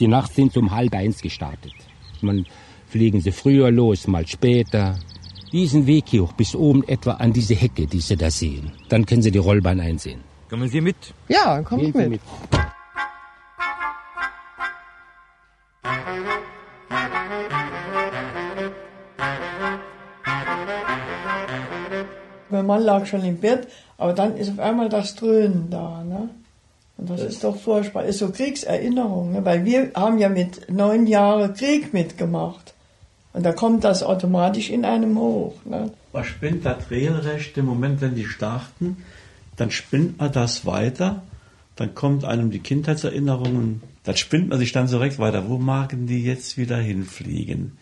Die Nacht sind um halb eins gestartet. Man fliegen sie früher los, mal später. Diesen Weg hier hoch bis oben etwa an diese Hecke, die Sie da sehen. Dann können Sie die Rollbahn einsehen. Kommen Sie mit? Ja, komm ich mit. mit. Mein Mann lag schon im Bett, aber dann ist auf einmal das Dröhnen da. Ne? Das, das ist doch furchtbar. Ist so Kriegserinnerung, ne? weil wir haben ja mit neun Jahren Krieg mitgemacht. Und da kommt das automatisch in einem hoch. Ne? Man spinnt das regelrecht im Moment, wenn die starten, dann spinnt man das weiter, dann kommt einem die Kindheitserinnerungen, dann spinnt man sich dann so direkt weiter. Wo magen die jetzt wieder hinfliegen?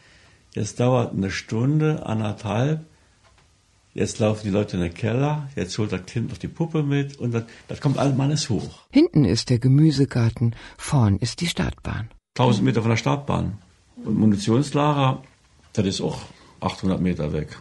Jetzt dauert eine Stunde, anderthalb, Jetzt laufen die Leute in den Keller, jetzt holt das Kind noch die Puppe mit und das, das kommt alles hoch. Hinten ist der Gemüsegarten, vorn ist die Startbahn. 1000 Meter von der Startbahn. Und Munitionslager, das ist auch 800 Meter weg.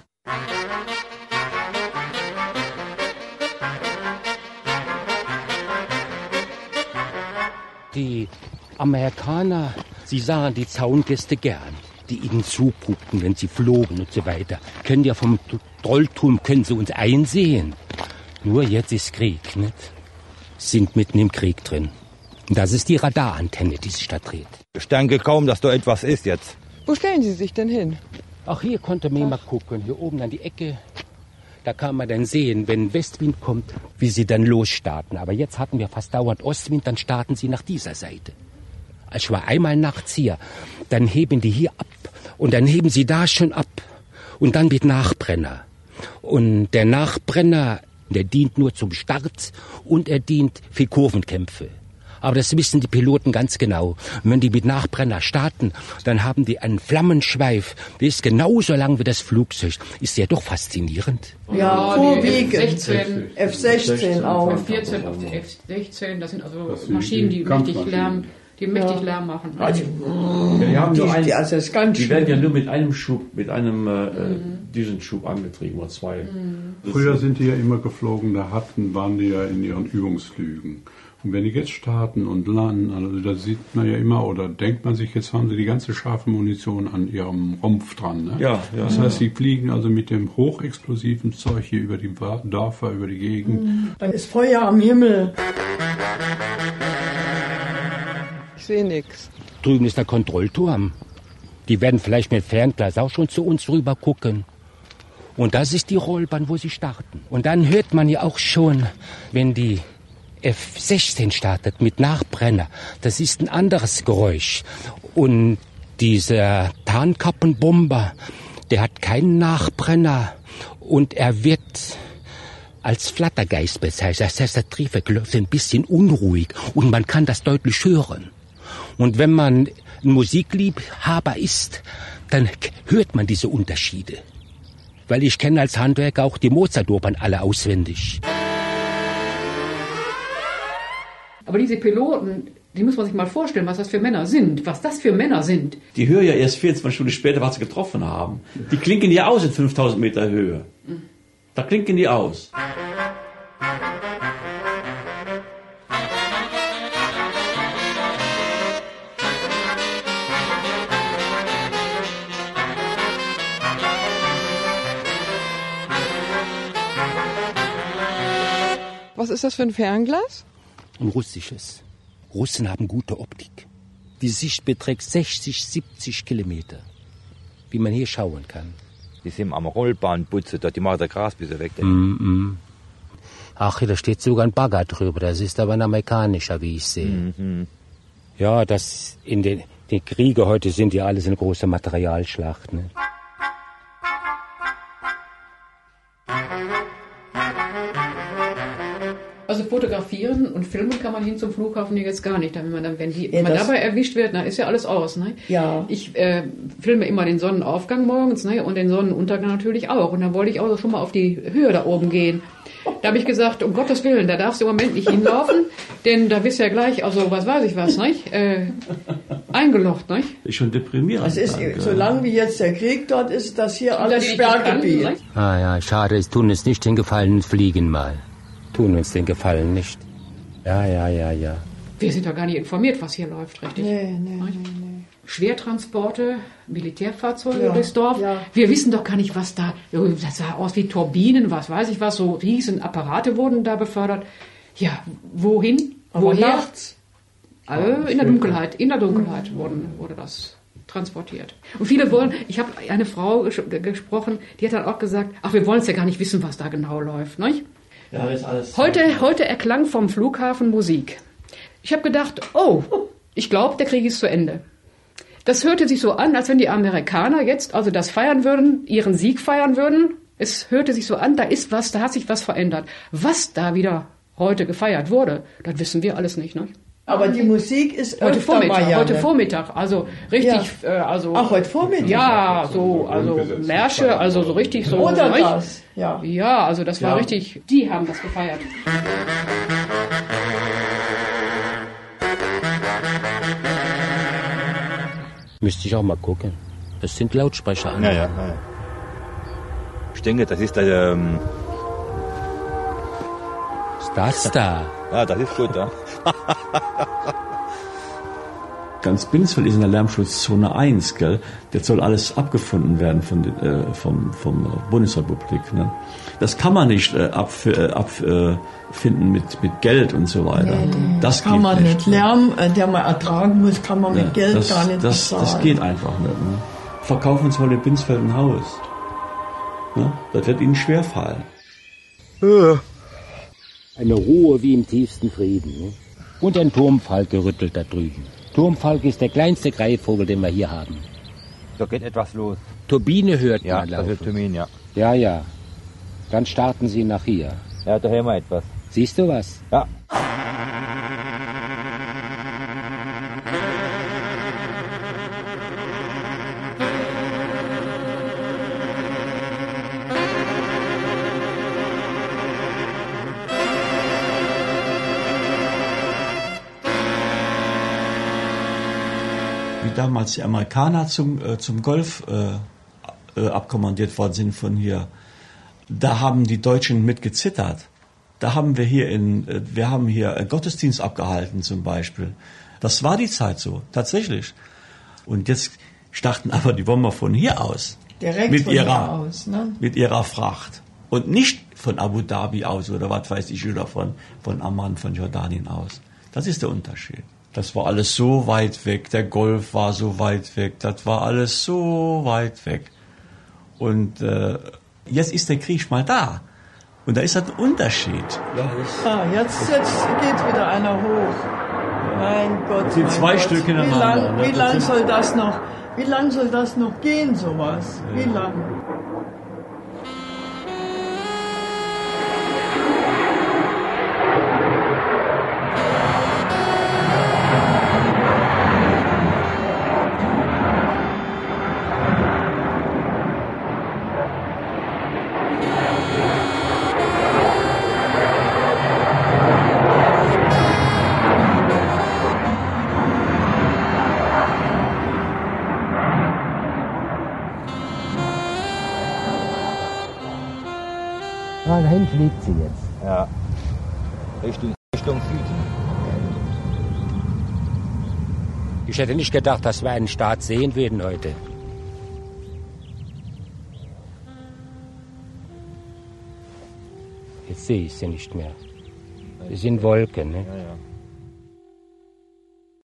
Die Amerikaner, sie sahen die Zaungäste gern die ihnen zuguckten, wenn sie flogen und so weiter. Können ja vom Trolltum, können sie uns einsehen. Nur jetzt ist Krieg, nicht? Sind mitten im Krieg drin. Und das ist die Radarantenne, die sich da dreht. Ich denke kaum, dass da etwas ist jetzt. Wo stellen Sie sich denn hin? Ach, hier konnte man mal gucken. Hier oben an die Ecke. Da kann man dann sehen, wenn Westwind kommt, wie sie dann losstarten. Aber jetzt hatten wir fast dauernd Ostwind, dann starten sie nach dieser Seite. Ich war einmal nachts hier, dann heben die hier ab und dann heben sie da schon ab. Und dann wird Nachbrenner. Und der Nachbrenner, der dient nur zum Start und er dient für Kurvenkämpfe. Aber das wissen die Piloten ganz genau. Und wenn die mit Nachbrenner starten, dann haben die einen Flammenschweif, der ist genauso lang wie das Flugzeug. Ist ja doch faszinierend. Ja, vorwiegend. F-16, F-16 auch. F-14 auf der F-16, das sind also Maschinen, die richtig Lärm die mächtig ja. Lärm machen. Also, ja, die, haben nur die, also ist ganz die werden ja nur mit einem Schub, mit einem äh, mhm. diesen Schub angetrieben oder zwei. Mhm. Früher sind die ja immer geflogen, da hatten, waren die ja in ihren Übungsflügen. Und wenn die jetzt starten und landen, also da sieht man ja immer oder denkt man sich, jetzt haben sie die ganze scharfe Munition an ihrem Rumpf dran. Ne? Ja, ja, das heißt, sie fliegen also mit dem hochexplosiven Zeug hier über die Dörfer, über die Gegend. Mhm. Dann ist Feuer am Himmel. Sehe nichts. Drüben ist der Kontrollturm. Die werden vielleicht mit Fernglas auch schon zu uns rüber gucken. Und das ist die Rollbahn, wo sie starten. Und dann hört man ja auch schon, wenn die F-16 startet mit Nachbrenner, das ist ein anderes Geräusch. Und dieser Tarnkappenbomber, der hat keinen Nachbrenner und er wird als Flattergeist bezeichnet. Das heißt, der Triebwerk läuft ein bisschen unruhig und man kann das deutlich hören. Und wenn man Musikliebhaber ist, dann hört man diese Unterschiede. Weil ich kenne als Handwerker auch die Mozart-Opern alle auswendig. Aber diese Piloten, die muss man sich mal vorstellen, was das für Männer sind. Was das für Männer sind. Die hören ja erst 24 Stunden später, was sie getroffen haben. Die klinken ja aus in 5000 Meter Höhe. Da klinken die aus. Ist das für ein Fernglas? Ein russisches. Russen haben gute Optik. Die Sicht beträgt 60, 70 Kilometer, wie man hier schauen kann. Die sind am Rollbahnputze, dort die machen das Gras bis weg. Mm -mm. Ach, da steht sogar ein Bagger drüber. Das ist aber ein amerikanischer, wie ich sehe. Mm -hmm. Ja, das in den, den Kriege heute sind ja alles eine große Materialschlacht. Ne? Also fotografieren und filmen kann man hin zum Flughafen jetzt gar nicht. Wenn man, dann, wenn, die, ja, wenn man dabei erwischt wird, dann ist ja alles aus. Ne? Ja. Ich äh, filme immer den Sonnenaufgang morgens ne? und den Sonnenuntergang natürlich auch. Und dann wollte ich auch schon mal auf die Höhe da oben gehen. Da habe ich gesagt, um Gottes Willen, da darfst du im Moment nicht hinlaufen, denn da bist du ja gleich, also was weiß ich was, nicht? Äh, eingelocht, nicht? Ist schon deprimierend. Das ist, solange wie jetzt der Krieg dort ist, das hier alles Sperrgebiet. Ah ja, schade, es tun es nicht den Gefallen, fliegen mal tun uns den Gefallen nicht. Ja, ja, ja, ja. Wir sind ja gar nicht informiert, was hier läuft, richtig? Nee, nee, nee, nee. Schwertransporte, Militärfahrzeuge Ja, durchs Dorf. ja. Wir wissen doch gar nicht, was da, das sah aus wie Turbinen, was weiß ich was, so riesen Apparate wurden da befördert. Ja, wohin? Aber Woher? nachts. Also in der Dunkelheit, in der Dunkelheit wurden, wurde das transportiert. Und viele wollen, ich habe eine Frau ges gesprochen, die hat dann auch gesagt, ach, wir wollen es ja gar nicht wissen, was da genau läuft. Nicht? Ja, ist alles. Heute, heute erklang vom Flughafen Musik. Ich habe gedacht, oh, ich glaube, der Krieg ist zu Ende. Das hörte sich so an, als wenn die Amerikaner jetzt also das feiern würden, ihren Sieg feiern würden. Es hörte sich so an, da ist was, da hat sich was verändert. Was da wieder heute gefeiert wurde, das wissen wir alles nicht. Ne? Aber die Musik ist Heute öfter Vormittag, mal ja, heute ne? Vormittag, also richtig, äh, also Ach, heute Vormittag? ja, so also. Märsche, also so richtig so. Oder nicht? das, ja. Ja, also das war Ja. richtig. Die haben das gefeiert. Müsste ich auch mal gucken. Das sind Lautsprecher an. Ja, ja, ja. Ich denke, das ist der, ähm, das da? ja, das ist gut, ja. Ganz Binsfeld ist in der Lärmschutzzone 1, gell? Jetzt soll alles abgefunden werden von, äh, vom, vom äh, Bundesrepublik. Ne? Das kann man nicht äh, abfinden äh, ab, äh, finden mit, mit Geld und so weiter. das Kann geht man nicht. nicht. Lärm, äh, der man ertragen muss, kann man mit Ja, Geld das, gar nicht das, bezahlen. das geht einfach nicht. Ne? Verkaufen uns mal in Binsfeld ein Haus. Ne? Das wird ihnen schwerfallen. Eine Ruhe wie im tiefsten Frieden. Ne? Und ein Turmfalke rüttelt da drüben. Turmfalke ist der kleinste Greifvogel, den wir hier haben. Da geht etwas los. Turbine hört Ja, man laufen. Termin, ja. Ja, ja. Dann starten sie nach hier. Ja, da hören wir etwas. Siehst du was? Ja. Wie damals die Amerikaner zum, äh, zum Golf äh, äh, abkommandiert worden sind von hier, da haben die Deutschen mit gezittert. Da haben wir hier in, äh, wir haben hier einen Gottesdienst abgehalten zum Beispiel. Das war die Zeit so, tatsächlich. Und jetzt starten aber die Bomber von hier aus. Direkt mit von ihrer, hier aus, ne? mit ihrer Fracht. Und nicht von Abu Dhabi aus oder was weiß ich, oder von, von Amman, von Jordanien aus. Das ist der Unterschied. Das war alles so weit weg. Der Golf war so weit weg. Das war alles so weit weg. Und äh, jetzt ist der Krieg mal da. Und da ist das ein Unterschied. Ah, jetzt, jetzt geht wieder einer hoch. Mein Gott. Das sind mein zwei Gott. Stück Wie hintereinander, lang, ne? wie lang sind- soll das noch, wie lang soll das noch gehen, sowas? Wie lang? Ah, dahin fliegt sie jetzt. Ja. Richtung, Richtung Süden. Ich hätte nicht gedacht, dass wir einen Staat sehen würden heute. Jetzt sehe ich sie nicht mehr. Sie sind Wolken, ne? Ja, ja.